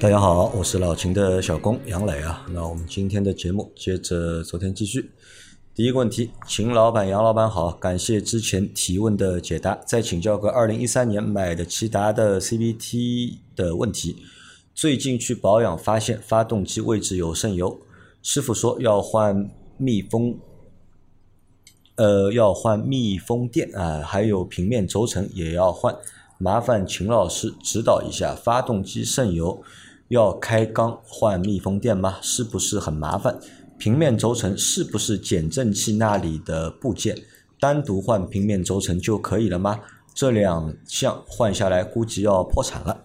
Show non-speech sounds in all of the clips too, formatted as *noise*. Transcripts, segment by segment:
大家好，我是老秦的小工杨磊啊。那我们今天的节目接着昨天继续。第一个问题，秦老板、杨老板好，感谢之前提问的解答。再请教个二零一三年买的骐达的 CVT 的问题。最近去保养发现发动机位置有渗油，师傅说要换密封，呃，要换密封垫啊，还有平面轴承也要换。麻烦秦老师指导一下，发动机渗油。要开缸换密封垫吗？是不是很麻烦？平面轴承是不是减震器那里的部件？单独换平面轴承就可以了吗？这两项换下来估计要破产了。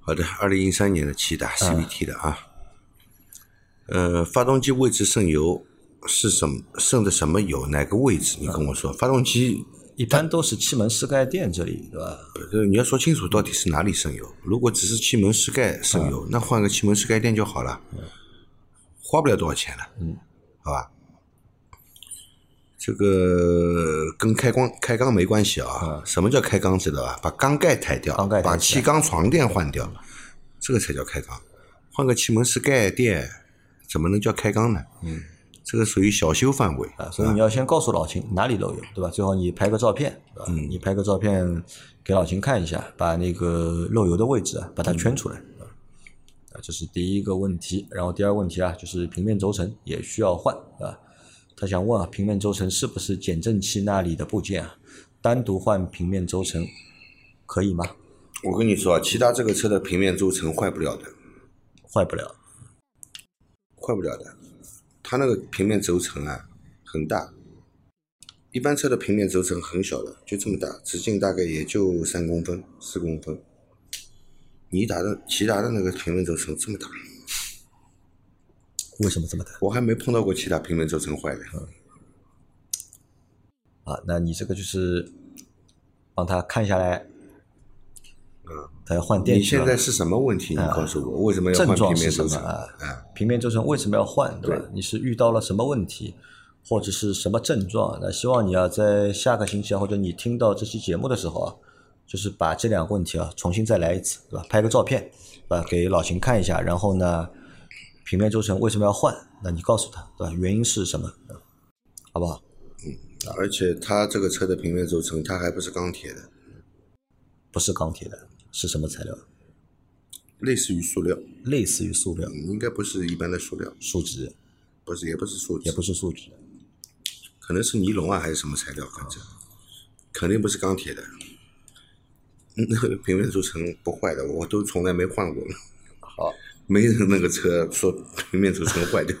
好的，二零一三年的骐达 CVT 的啊，呃，发动机位置渗油是什么？渗的什么油？哪个位置？你跟我说，发动机。一般都是气门室盖垫这里，对吧？呃，你要说清楚到底是哪里渗油。如果只是气门室盖渗油，那换个气门室盖垫就好了，花不了多少钱了，嗯，好吧？这个跟开光开缸没关系啊。什么叫开缸？知道吧？把缸盖抬掉，把气缸床垫换掉，这个才叫开缸。换个气门室盖垫，怎么能叫开缸呢？嗯。这个属于小修范围啊，所以你要先告诉老秦哪里漏油，对吧？最好你拍个照片，嗯，你拍个照片给老秦看一下，把那个漏油的位置啊，把它圈出来啊。啊，这是第一个问题。然后第二个问题啊，就是平面轴承也需要换啊。他想问啊，平面轴承是不是减震器那里的部件啊？单独换平面轴承可以吗？我跟你说啊，其他这个车的平面轴承坏不了的，坏不了，坏不了的。它那个平面轴承啊，很大，一般车的平面轴承很小的，就这么大，直径大概也就三公分、四公分。尼达的、骐达的那个平面轴承这么大，为什么这么大？我还没碰到过其他平面轴承坏的。啊，那你这个就是帮他看下来。嗯，他要换电池。你现在是什么问题？你告诉我，为什么要换平面轴承？啊，平面轴承为什么要换？对吧？你是遇到了什么问题，或者是什么症状？那希望你啊，在下个星期啊，或者你听到这期节目的时候啊，就是把这两个问题啊，重新再来一次，对吧？拍个照片，啊，给老秦看一下。然后呢，平面轴承为什么要换？那你告诉他，对吧？原因是什么？好不好？嗯，而且他这个车的平面轴承，它还不是钢铁的，不是钢铁的。是什么材料？类似于塑料，类似于塑料，应该不是一般的塑料，树脂，不是，也不是树脂，也不是树脂，可能是尼龙啊，还是什么材料？反正肯定不是钢铁的。那个平面轴承不坏的，我都从来没换过。好，*laughs* 没人那个车说平面轴承坏掉。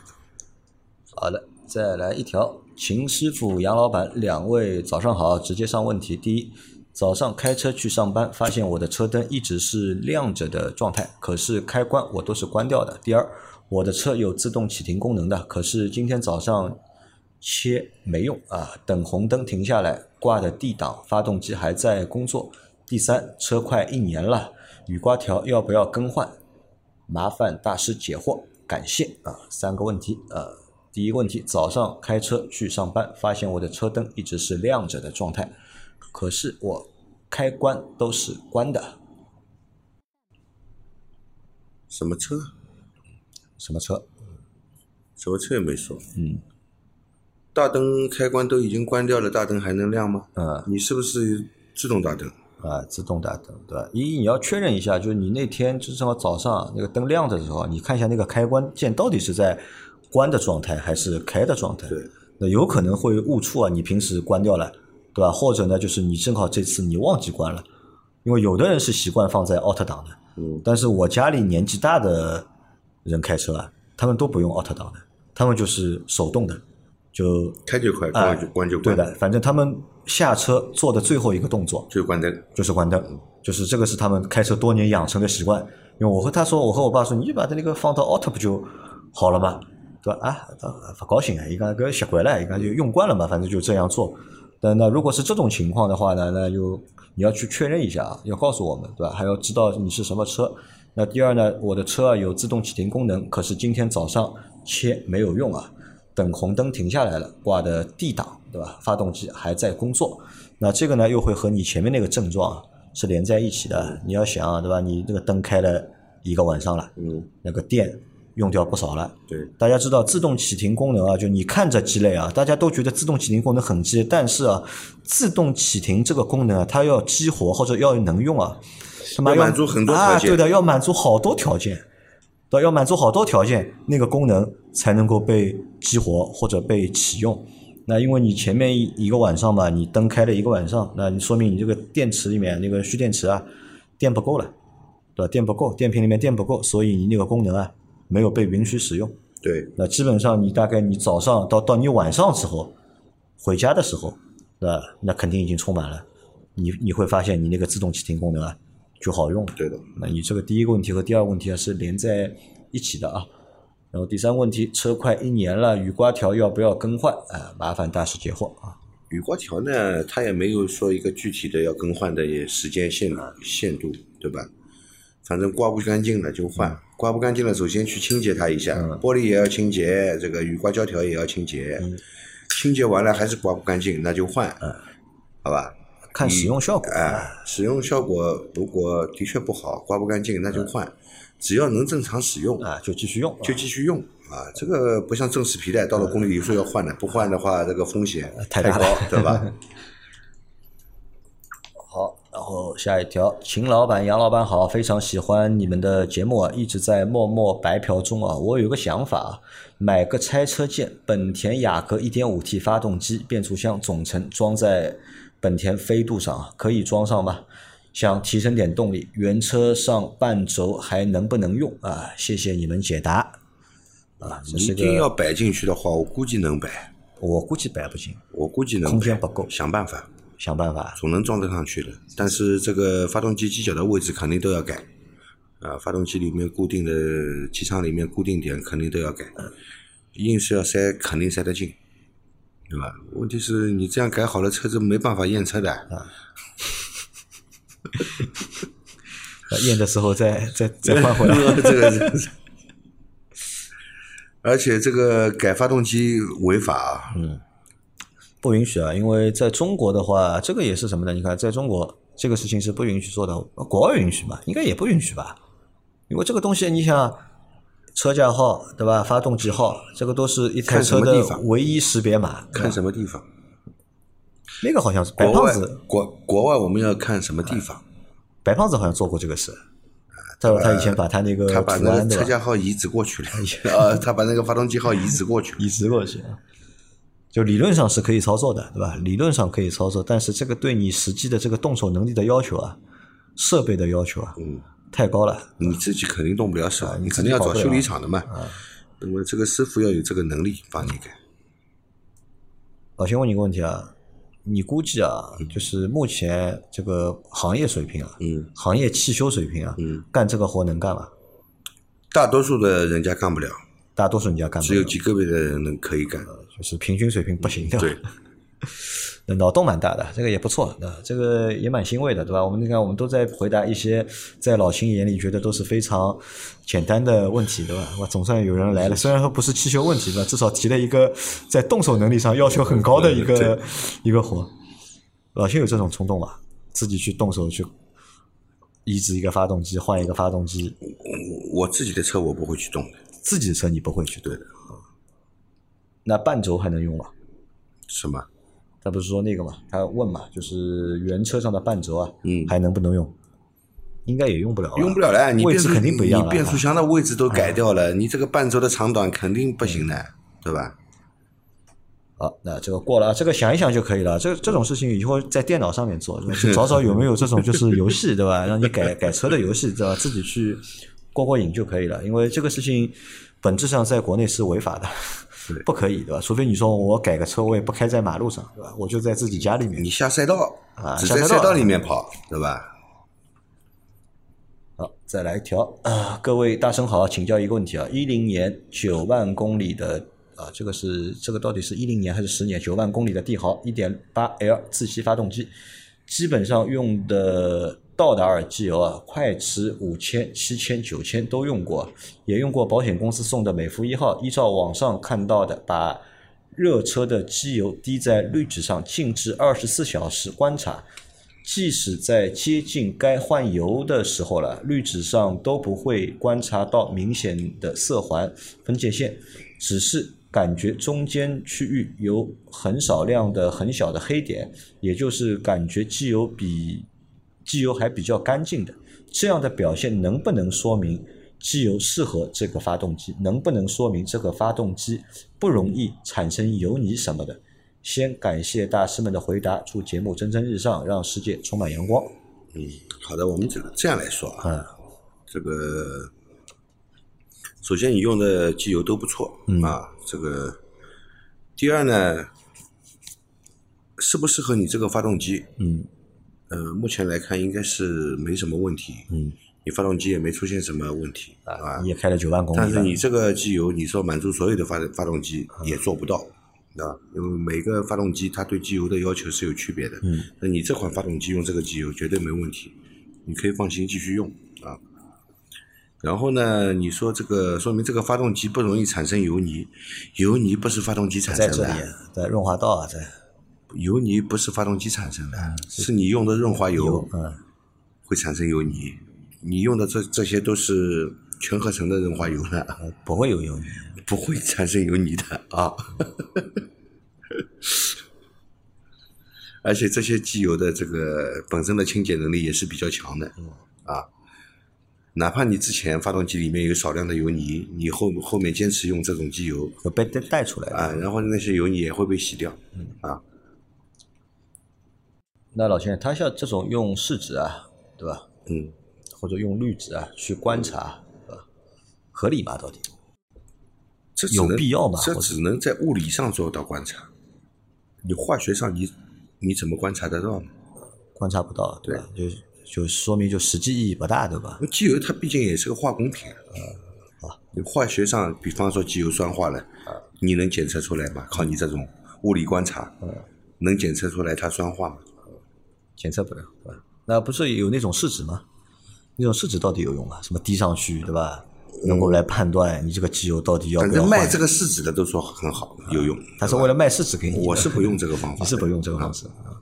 好的，再来一条，秦师傅、杨老板两位早上好，直接上问题。第一。早上开车去上班，发现我的车灯一直是亮着的状态，可是开关我都是关掉的。第二，我的车有自动启停功能的，可是今天早上切没用啊，等红灯停下来，挂的 D 档，发动机还在工作。第三，车快一年了，雨刮条要不要更换？麻烦大师解惑，感谢啊。三个问题啊，第一个问题，早上开车去上班，发现我的车灯一直是亮着的状态。可是我开关都是关的。什么车？什么车？什么车也没说。嗯。大灯开关都已经关掉了，大灯还能亮吗？嗯。你是不是自动大灯？啊，自动大灯，对吧？一，你要确认一下，就是你那天就正好早上那个灯亮的时候，你看一下那个开关键到底是在关的状态还是开的状态？对。那有可能会误触啊，你平时关掉了。对吧？或者呢，就是你正好这次你忘记关了，因为有的人是习惯放在 Auto 档的，嗯，但是我家里年纪大的人开车啊，他们都不用 Auto 档的，他们就是手动的，就开就快，啊关就关就关，对的，反正他们下车做的最后一个动作就是关灯。就是关灯，就是这个是他们开车多年养成的习惯。因为我和他说，我和我爸说，你就把它那个放到 auto 不就好了嘛，对吧？啊，不高兴啊，伊讲搿习惯了，伊讲就用惯了嘛，反正就这样做。但那如果是这种情况的话呢，那就你要去确认一下啊，要告诉我们，对吧？还要知道你是什么车。那第二呢，我的车啊有自动启停功能，可是今天早上切没有用啊，等红灯停下来了，挂的 D 档，对吧？发动机还在工作，那这个呢又会和你前面那个症状啊是连在一起的。你要想啊，对吧？你这个灯开了一个晚上了，嗯，那个电用掉不少了。对，大家知道自动启停功能啊，就你看着鸡肋啊，大家都觉得自动启停功能很鸡肋，但是啊，自动启停这个功能啊，它要激活或者要能用啊，他妈要满足很多条啊，件对的，要满足好多条件，对，要满足好多条件，那个功能才能够被激活或者被启用。那因为你前面一一个晚上嘛，你灯开了一个晚上，那你说明你这个电池里面那个蓄电池啊，电不够了，对吧？电不够，电瓶里面电不够，所以你那个功能啊没有被允许使用。对，那基本上你大概你早上到到你晚上之后回家的时候，对吧？那肯定已经充满了，你你会发现你那个自动启停功能啊就好用了。对的。那你这个第一个问题和第二个问题啊是连在一起的啊。然后第三个问题，车快一年了，雨刮条要不要更换？啊，麻烦大师解惑啊。雨刮条呢，它也没有说一个具体的要更换的也时间限限度，对吧？反正刮不干净了就换，刮不干净了，首先去清洁它一下，玻璃也要清洁，这个雨刮胶条也要清洁，清洁完了还是刮不干净，那就换，好吧？看使用效果。哎，使用效果如果的确不好，刮不干净，那就换，只要能正常使用，啊，就继续用。就继续用啊。这个不像正时皮带，到了公里以后要换的，不换的话，这个风险太高对吧？*laughs* 后下一条，秦老板、杨老板好，非常喜欢你们的节目啊，一直在默默白嫖中啊。我有个想法啊，买个拆车件，本田雅阁 1.5T 发动机、变速箱总成装在本田飞度上啊，可以装上吗？想提升点动力，原车上半轴还能不能用啊？谢谢你们解答。啊，你一定要摆进去的话，我估计能摆，我估计摆不进，我估计能空间不够想办法想办法。总能装得上去的。但是这个发动机机脚的位置肯定都要改，啊，发动机里面固定的机舱里面固定点肯定都要改，硬是要塞肯定塞得进，对吧？问题是你这样改好了，车子没办法验车的。呃 *laughs* 验的时候再再再换回来。*laughs* 这个是，而且这个改发动机违法啊，不允许啊，因为在中国的话，这个也是什么呢？你看，在中国这个事情是不允许做的，国外允许嘛？应该也不允许吧？因为这个东西，你想，车架号对吧？发动机号，这个都是一台车的么地方唯一识别码。看什么地方？*laughs* 那个好像是白胖子，国国外我们要看什么地方？白胖子好像做过这个事。他说他以前把他那个他把那个车？架号移植过去了，呃，他把那个发动机号移植过去。*laughs* 移植过去啊。就理论上是可以操作的，对吧？理论上可以操作，但是这个对你实际的这个动手能力的要求啊，设备的要求啊，嗯，太高了。你自己肯定动不了手，你你肯定要找修理厂的嘛。那么这个师傅要有这个能力帮你改。老先问你个问题啊，你估计啊，就是目前这个行业水平啊，嗯，行业汽修水平啊，嗯，干这个活能干吗？大多数的人家干不了，大多数人家干不了，只有极个别的人能可以干。就是平均水平不行的。对，*laughs* 那脑洞蛮大的，这个也不错，那这个也蛮欣慰的，对吧？我们你看，我们都在回答一些在老秦眼里觉得都是非常简单的问题，对吧？哇总算有人来了，虽然说不是汽修问题，对吧？至少提了一个在动手能力上要求很高的一个一个活。老秦有这种冲动吧？自己去动手去移植一个发动机，换一个发动机，我自己的车我不会去动的。自己的车你不会去对的，那半轴还能用吗？什么？他不是说那个嘛？他问嘛，就是原车上的半轴啊，嗯还能不能用？应该也用不了吧，用不了了，你位置肯定不一样了。你变速箱的位置都改掉了，你这个半轴的长短肯定不行嗯的，对吧？好，那这个过了，啊，这个想一想就可以了。这这种事情以后在电脑上面做，*laughs* 找找有没有这种就是游戏，对吧？让你改改车的游戏，对吧？自己去过过瘾就可以了。因为这个事情本质上在国内是违法的，*laughs* 不可以，对吧？除非你说我改个车位不开在马路上，对吧？我就在自己家里面你下赛道啊只在赛道里面跑，对吧？好，再来一条啊！各位大神好，请教一个问题啊：一零年九万公里的啊，这个是这个到底是一零年还是十年？九万公里的帝豪一点八 L 自吸发动机，基本上用的道达尔机油啊，快驰五千、七千、九千都用过，也用过保险公司送的美孚一号。依照网上看到的，把热车的机油滴在滤纸上，静置二十四小时观察。即使在接近该换油的时候了，滤纸上都不会观察到明显的色环分界线，只是感觉中间区域有很少量的很小的黑点，也就是感觉机油比机油还比较干净的。这样的表现能不能说明机油适合这个发动机？能不能说明这个发动机不容易产生油泥什么的？先感谢大师们的回答，祝节目蒸蒸日上，让世界充满阳光。嗯好的，我们这个这样来说啊，嗯这个首先你用的机油都不错、嗯啊，这个第二呢，适不适合你这个发动机？嗯呃，目前来看应该是没什么问题，嗯，你发动机也没出现什么问题啊你也开了九万公里，但是你这个机油，你说满足所有的发发动机也做不到，啊，因为每个发动机它对机油的要求是有区别的。嗯，那你这款发动机用这个机油绝对没问题，你可以放心继续用啊。然后呢，你说这个说明这个发动机不容易产生油泥，油泥不是发动机产在这里生的，，在润滑道啊，在油泥不是发动机产生的，是你用的润滑油嗯会产生油泥。你用的这这些都是全合成的润滑油呢。呃不会有油泥。*laughs* 不会产生油泥的啊。*laughs* 而且这些机油的这个本身的清洁能力也是比较强的，啊，哪怕你之前发动机里面有少量的油泥，你后后面坚持用这种机油会被带带出来。啊，然后那些油泥也会被洗掉，啊，那老先生，他像这种用试纸啊，对吧？嗯，或者用滤纸啊去观察，对吧？合理吗？到底？这有必要吗这只能在物理上做到观察，你化学上你你怎么观察得到呢？观察不到，对吧？就就说明就实际意义不大，对吧？机油它毕竟也是个化工品，啊，你化学上，比方说机油酸化了，啊你能检测出来吗？靠你这种物理观察，能检测出来它酸化吗？检测不了，对吧？那不是有那种试纸吗？那种试纸到底有用吗？什么滴上去，对吧？能够来判断你这个机油到底要不要换。正卖这个试纸的都说很好，有用。他是为了卖试纸给你。我是不用这个方法的，*laughs* 你是不用这个方式啊。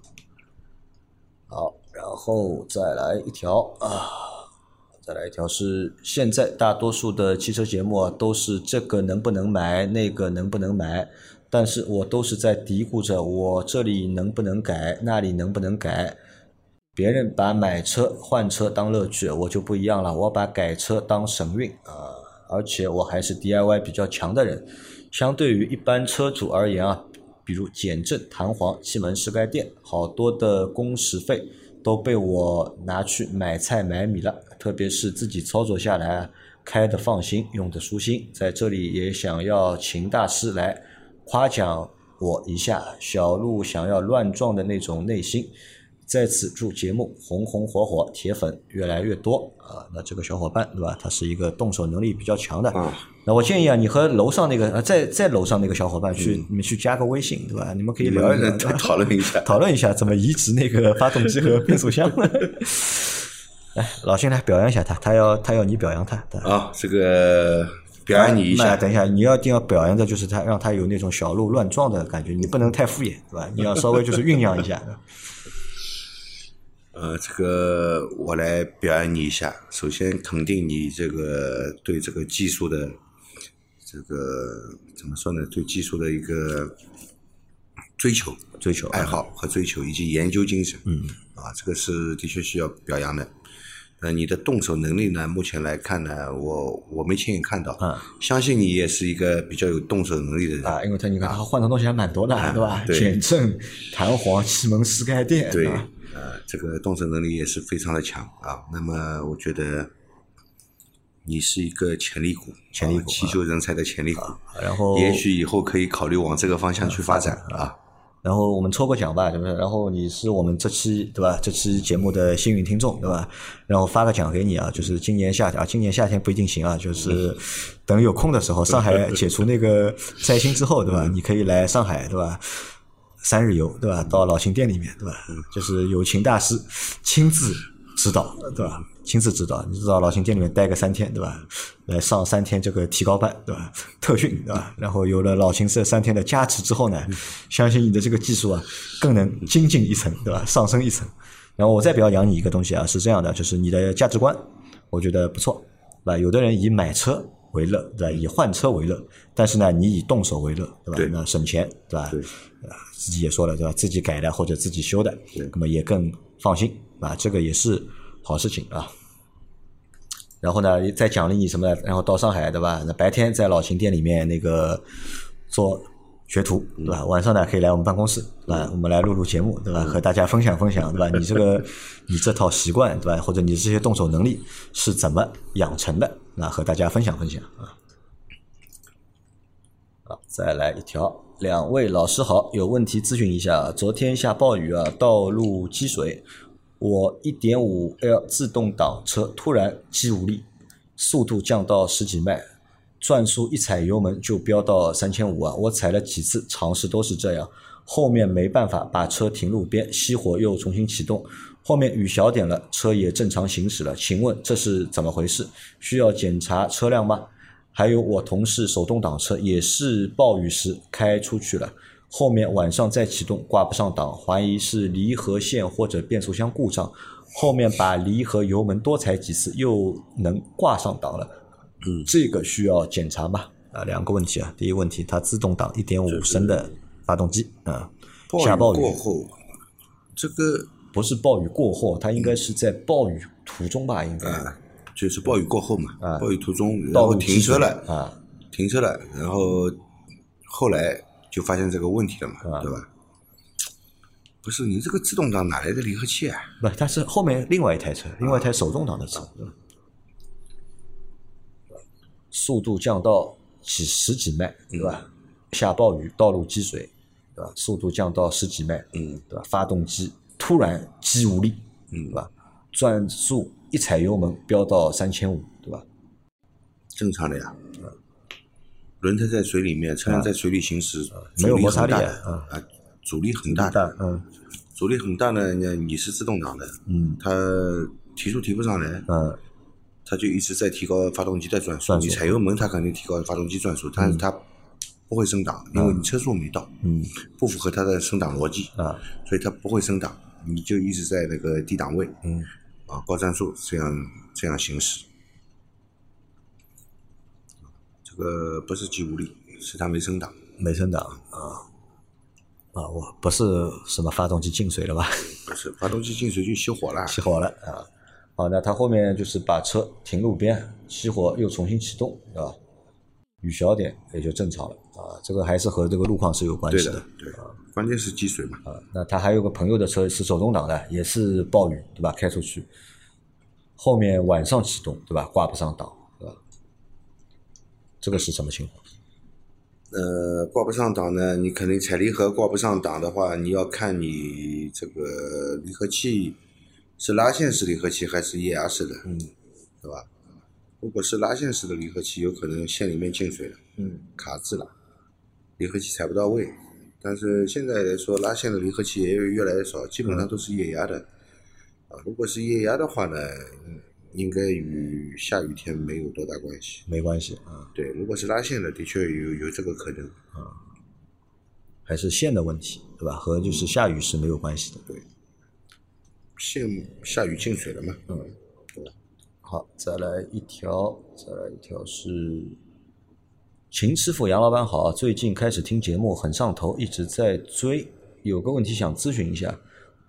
好，然后再来一条啊，再来一条是现在大多数的汽车节目啊，都是这个能不能买，那个能不能买，但是我都是在嘀咕着我这里能不能改，那里能不能改。别人把买车换车当乐趣，我就不一样了，我把改车当神韵啊！而且我还是 DIY 比较强的人，相对于一般车主而言啊，比如减震、弹簧、气门室盖垫，好多的工时费都被我拿去买菜买米了。特别是自己操作下来，开的放心，用的舒心。在这里也想要秦大师来夸奖我一下，小鹿想要乱撞的那种内心。在此祝节目红红火火，铁粉越来越多啊！那这个小伙伴对吧？他是一个动手能力比较强的。啊那我建议啊，你和楼上那个呃，在在楼上那个小伙伴去，你们去加个微信对吧？你们可以聊一聊，讨论一下。*laughs* 讨论一下怎么移植那个发动机和变速箱。来，*laughs* 老辛来表扬一下他，他要他要你表扬他。对啊，这个表扬你一下，那等一下，你要一定要表扬的就是他，让他有那种小鹿乱撞的感觉，你不能太敷衍，对吧？你要稍微就是酝酿一下。*laughs* 呃，这个我来表扬你一下。首先肯定你这个对这个技术的这个怎么说呢？对技术的一个追求、追求爱好和追求，以及研究精神。嗯，啊，这个是的确需要表扬的。呃，你的动手能力呢？目前来看呢，我我没亲眼看到。嗯，相信你也是一个比较有动手能力的人。啊，因为他你看他换的东西还蛮多的，对吧？减震、*laughs* 弹簧、气门室盖垫，对，吧呃，这个动手能力也是非常的强啊。那么我觉得，你是一个潜力股，潜力股啊汽修人才的潜力股，然后也许以后可以考虑往这个方向去发展啊。然后我们抽个奖吧，对不对？然后你是我们这期对吧？这期节目的幸运听众，对吧？然后发个奖给你啊，就是今年夏天啊，今年夏天不一定行啊，就是等有空的时候，上海 *laughs* 解除那个灾星之后，对吧？你可以来上海，对吧？三日游，对吧？到老秦店里面，对吧？就是有秦大师亲自指导，对吧？亲自指导，你知道老秦店里面待个三天，对吧？来上三天这个提高班，对吧？特训，对吧？然后有了老秦这三天的加持之后呢，相信你的这个技术啊，更能精进一层，对吧？上升一层。然后我再表扬你一个东西啊，是这样的，就是你的价值观，我觉得不错，对吧？有的人以买车为乐，对吧？以换车为乐，但是呢，你以动手为乐，对吧？对那省钱，对吧？自己也说了，对吧？自己改的或者自己修的，那么也更放心，啊，这个也是好事情啊。然后呢，再奖励你什么？然后到上海，对吧？那白天在老秦店里面那个做学徒，对吧？晚上呢可以来我们办公室，对吧？我们来录录节目，对吧？和大家分享分享，对吧？你这个你这套习惯，对吧？或者你这些动手能力是怎么养成的？那和大家分享分享啊。再来一条，两位老师好，有问题咨询一下。昨天下暴雨啊，道路积水，我一点五 L 自动挡车突然肌无力，速度降到十几迈，转速一踩油门就飙到三千五啊！我踩了几次尝试都是这样，后面没办法把车停路边，熄火又重新启动。后面雨小点了，车也正常行驶了。请问这是怎么回事？需要检查车辆吗？还有我同事手动挡车也是暴雨时开出去了，后面晚上再启动挂不上档，怀疑是离合线或者变速箱故障。后面把离合油门多踩几次又能挂上档了，嗯，这个需要检查吗？啊，两个问题啊。第一个问题，它自动挡一点五升的发动机啊，下暴雨雨过后，这个不是暴雨过后，它应该是在暴雨途中吧？应该啊，就是暴雨过后嘛，啊暴雨途中，然后停车了，啊，停车了，然后后来就发现这个问题了嘛，啊对吧？不是你这个自动挡哪来的离合器啊？不，它是后面另外一台车，另外一台手动挡的车，对吧速度降到几十几迈，对吧？下暴雨，道路积水，对吧？速度降到十几迈，嗯，对吧？发动机突然机无力，嗯对吧？转速一踩油门飙到三千五，对吧？正常的呀。轮胎在水里面，车辆在水里行驶，没有摩擦力啊啊，阻力很大的，嗯。阻力很大呢。你你是自动挡的，嗯。它提速提不上来，嗯。它就一直在提高发动机的。转速你踩油门，它肯定提高发动机转速，但是它不会升档，因为你车速没到，嗯。不符合它的升档逻辑，啊。所以它不会升档，你就一直在那个低档位，嗯啊，高转速这样这样行驶。这个不是肌无力，是它没升档。没升档啊啊，我不是什么发动机进水了吧？*laughs* 不是发动机进水就熄火了，熄火了啊。好，那他后面就是把车停路边，熄火又重新启动，对吧？雨小点也就正常了啊。这个还是和这个路况是有关系对的，对，关键是积水嘛。啊。那他还有个朋友的车是手动挡的，也是暴雨，对吧？开出去，后面晚上启动，对吧？挂不上档，对吧？这个是什么情况？呃，挂不上档呢，你肯定踩离合挂不上档的话，你要看你这个离合器是拉线式离合器还是液压式的，嗯对吧？如果是拉线式的离合器，有可能线里面进水了，嗯卡滞了，离合器踩不到位。但是现在来说，拉线的离合器也有越来越少，基本上都是液压的。啊，如果是液压的话呢，嗯应该与下雨天没有多大关系。没关系啊，对，如果是拉线的，的确有有这个可能啊。还是线的问题，对吧？和就是下雨是没有关系的。对线下雨进水了嘛？嗯，好，再来一条，再来一条是秦师傅杨老板好，最近开始听节目很上头，一直在追，有个问题想咨询一下。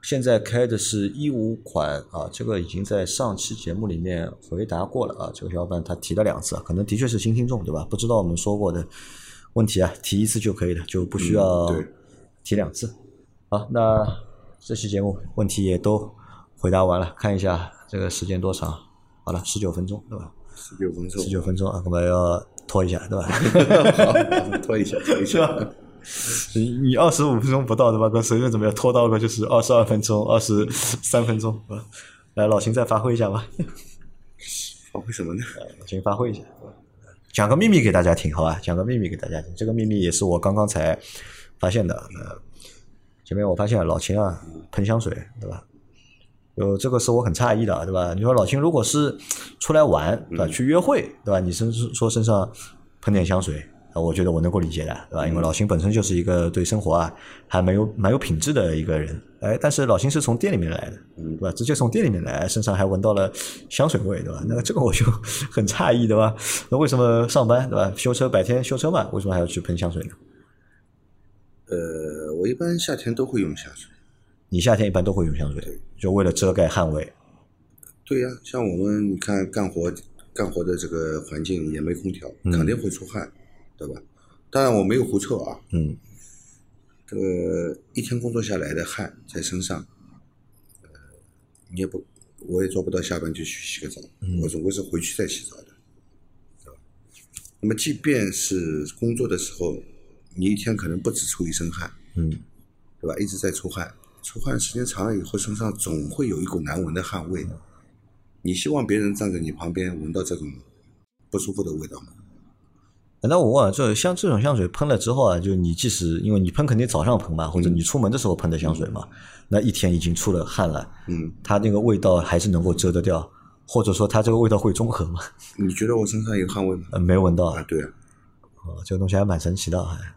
现在开的是一五款啊，这个已经在上期节目里面回答过了啊。这个小伙伴他提了两次，可能的确是新听众对吧？不知道我们说过的问题啊，提一次就可以了，就不需要提两次。好，那这期节目问题也都回答完了，看一下这个时间多长？好了，十九分钟，对吧？十九分钟，十九分钟啊，那么要拖一下，对吧？好，拖一下，拖一下。你你二十五分钟不到对吧？跟随便怎么样拖到个就是二十二分钟、二十三分钟？来，老秦再发挥一下吧。发挥什么呢？老秦发挥一下，讲个秘密给大家听，好吧？讲个秘密给大家听，这个秘密也是我刚刚才发现的。呃，前面我发现老秦啊喷香水，对吧？有这个是我很诧异的，对吧？你说老秦如果是出来玩，对吧？去约会，对吧？你身说身上喷点香水，啊，我觉得我能够理解的，对吧？因为老秦本身就是一个对生活啊还蛮有蛮有品质的一个人，哎，但是老秦是从店里面来的，对吧？直接从店里面来，身上还闻到了香水味，对吧？那这个我就 *laughs* 很诧异，对吧？那为什么上班，对吧？修车白天修车嘛，为什么还要去喷香水呢？呃，我一般夏天都会用香水。你夏天一般都会用香水，就为了遮盖汗味。对呀，像我们你看干活干活的这个环境也没空调，肯定会出汗，对吧？当然我没有狐臭啊。嗯。这个一天工作下来的汗在身上，呃，你也不，我也做不到下班就去洗个澡，我总归是回去再洗澡的，对吧？那么即便是工作的时候，你一天可能不止出一身汗，嗯，对吧？一直在出汗。出汗时间长了以后，身上总会有一股难闻的汗味。你希望别人站在你旁边闻到这种不舒服的味道吗？那我问，这像这种香水喷了之后啊，就你即使因为你喷肯定早上喷嘛，或者你出门的时候喷的香水嘛，那一天已经出了汗了，嗯，它那个味道还是能够遮得掉，或者说它这个味道会中和吗？你觉得我身上有汗味吗？呃，没闻到啊，对啊，哦，这个东西还蛮神奇的，还啊，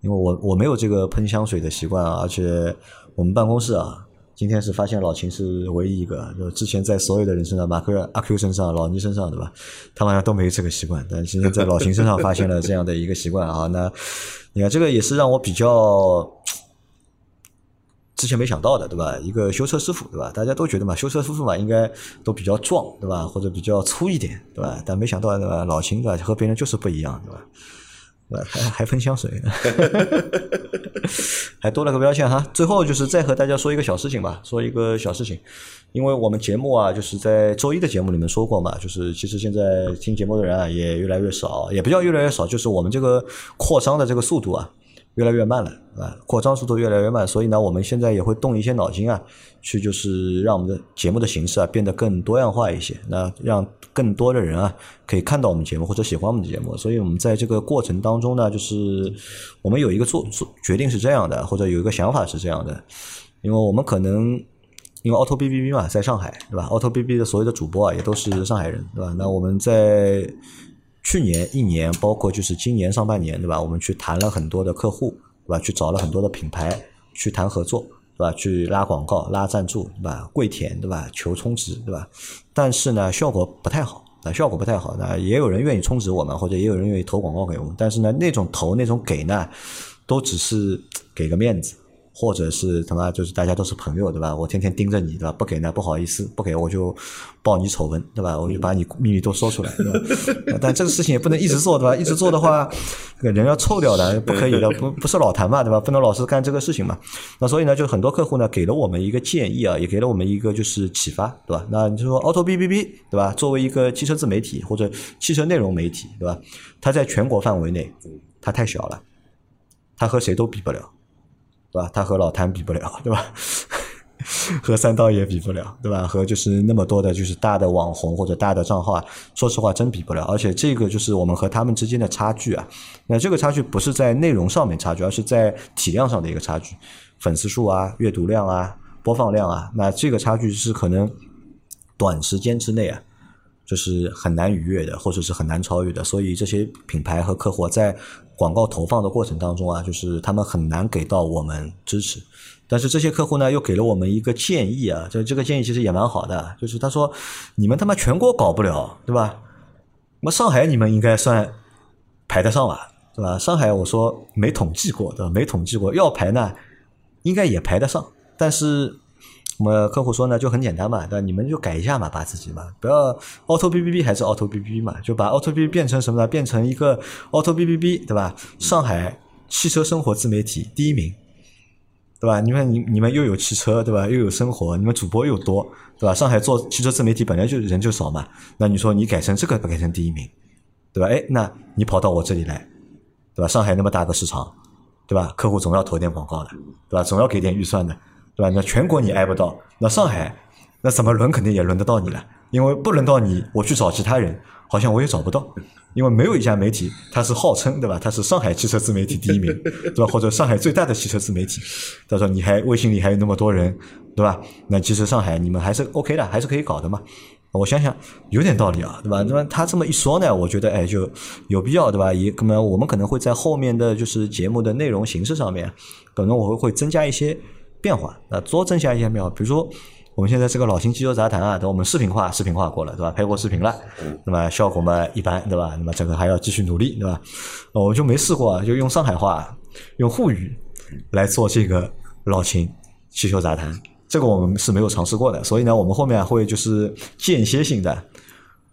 因为我我没有这个喷香水的习惯啊，而且。我们办公室啊，今天是发现老秦是唯一一个，就之前在所有的人身上，马克、阿 Q 身上、老倪身上，对吧？他好像都没有这个习惯，但今天在老秦身上发现了这样的一个习惯啊。那你看，这个也是让我比较之前没想到的，对吧？一个修车师傅，对吧？大家都觉得嘛，修车师傅嘛，应该都比较壮，对吧？或者比较粗一点，对吧？但没想到，对吧？老秦对吧？和别人就是不一样，对吧？还还分香水，*laughs* 还多了个标签哈。最后就是再和大家说一个小事情吧，说一个小事情，因为我们节目啊，就是在周一的节目里面说过嘛，就是其实现在听节目的人啊也越来越少，也不叫越来越少，就是我们这个扩张的这个速度啊。越来越慢了，啊，扩张速度越来越慢，所以呢，我们现在也会动一些脑筋啊，去就是让我们的节目的形式啊变得更多样化一些，那让更多的人啊可以看到我们节目或者喜欢我们的节目。所以我们在这个过程当中呢，就是我们有一个做做决定是这样的，或者有一个想法是这样的，因为我们可能因为 Auto B B B 嘛，在上海，对吧？Auto B B 的所有的主播啊也都是上海人，对吧？那我们在去年一年，包括就是今年上半年，对吧？我们去谈了很多的客户，对吧？去找了很多的品牌去谈合作，对吧？去拉广告、拉赞助，对吧？跪舔，对吧？求充值，对吧？但是呢，效果不太好，啊，效果不太好。那也有人愿意充值我们，或者也有人愿意投广告给我们，但是呢，那种投、那种给呢，都只是给个面子。或者是他妈就是大家都是朋友对吧？我天天盯着你对吧？不给呢不好意思，不给我就报你丑闻对吧？我就把你秘密都说出来。对吧？*laughs* 但这个事情也不能一直做对吧？一直做的话，这个人要臭掉的，不可以的，不 *laughs* 不是老谭嘛对吧？不能老是干这个事情嘛。那所以呢，就很多客户呢给了我们一个建议啊，也给了我们一个就是启发对吧？那你就说 Auto B B B 对吧？作为一个汽车自媒体或者汽车内容媒体对吧？它在全国范围内，它太小了，它和谁都比不了。对吧？他和老谭比不了，对吧？*laughs* 和三刀也比不了，对吧？和就是那么多的，就是大的网红或者大的账号啊，说实话真比不了。而且这个就是我们和他们之间的差距啊。那这个差距不是在内容上面差距，而是在体量上的一个差距，粉丝数啊、阅读量啊、播放量啊。那这个差距是可能短时间之内啊。就是很难逾越的，或者是很难超越的，所以这些品牌和客户在广告投放的过程当中啊，就是他们很难给到我们支持。但是这些客户呢，又给了我们一个建议啊，这这个建议其实也蛮好的，就是他说你们他妈全国搞不了，对吧？那上海你们应该算排得上吧，对吧？上海我说没统计过，对吧？没统计过，要排呢，应该也排得上，但是。那么客户说呢，就很简单嘛，对吧？你们就改一下嘛，把自己嘛，不要 Auto B B B 还是 Auto B B B 嘛，就把 Auto B B 变成什么呢？变成一个 Auto B B B，对吧？上海汽车生活自媒体第一名，对吧？你们你你们又有汽车，对吧？又有生活，你们主播又多，对吧？上海做汽车自媒体本来就人就少嘛，那你说你改成这个，改成第一名，对吧？哎，那你跑到我这里来，对吧？上海那么大个市场，对吧？客户总要投点广告的，对吧？总要给点预算的，对吧？那全国你挨不到，那上海那怎么轮肯定也轮得到你了，因为不轮到你，我去找其他人，好像我也找不到。因为没有一家媒体，它是号称对吧？它是上海汽车自媒体第一名，对吧？或者上海最大的汽车自媒体。他说你还微信里还有那么多人，对吧？那其实上海你们还是 OK 的，还是可以搞的嘛。我想想有点道理啊，对吧？那么他这么一说呢，我觉得哎就有必要，对吧？也可能我们可能会在后面的就是节目的内容形式上面，可能我会会增加一些变化，那，多增加一些变化，比如说。我们现在这个老秦汽车杂谈啊，等我们视频化、视频化过了，对吧？拍过视频了，那么效果嘛一般，对吧？那么这个还要继续努力，对吧？我就没试过啊，就用上海话、用沪语来做这个老秦汽车杂谈，这个我们是没有尝试过的，所以呢，我们后面会就是间歇性的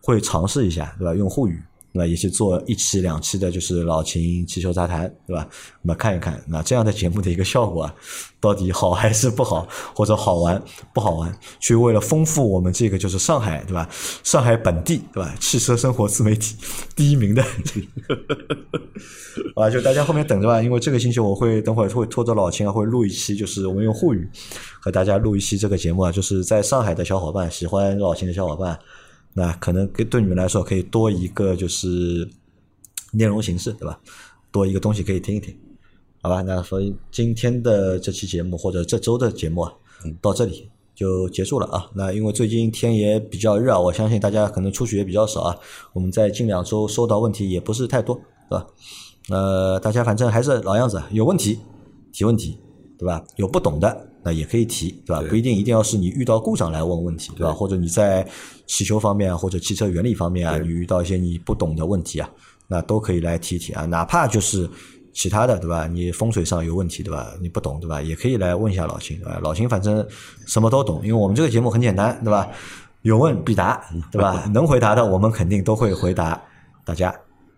会尝试一下，对吧？用沪语。那也是做一期两期的，就是老秦汽修杂谈，对吧？那么看一看，那这样的节目的一个效果啊，到底好还是不好，或者好玩不好玩？去为了丰富我们这个就是上海，对吧？上海本地，对吧？汽车生活自媒体第一名的，*laughs* 啊，就大家后面等着吧，因为这个星期我会等会会拖着老秦啊，会录一期，就是我们用沪语和大家录一期这个节目啊，就是在上海的小伙伴，喜欢老秦的小伙伴。那可能给对你们来说可以多一个就是内容形式，对吧？多一个东西可以听一听，好吧？那所以今天的这期节目或者这周的节目啊，到这里就结束了啊。那因为最近天也比较热啊，我相信大家可能出去也比较少啊。我们在近两周收到问题也不是太多，对吧？呃，大家反正还是老样子，有问题提问题，对吧？有不懂的。那也可以提，对吧？不一定一定要是你遇到故障来问问题，对吧？或者你在汽修方面或者汽车原理方面啊，你遇到一些你不懂的问题啊，那都可以来提提啊。哪怕就是其他的，对吧？你风水上有问题，对吧？你不懂，对吧？也可以来问一下老秦，对吧？老秦反正什么都懂，因为我们这个节目很简单，对吧？有问必答，对吧？*laughs* 能回答的我们肯定都会回答大家。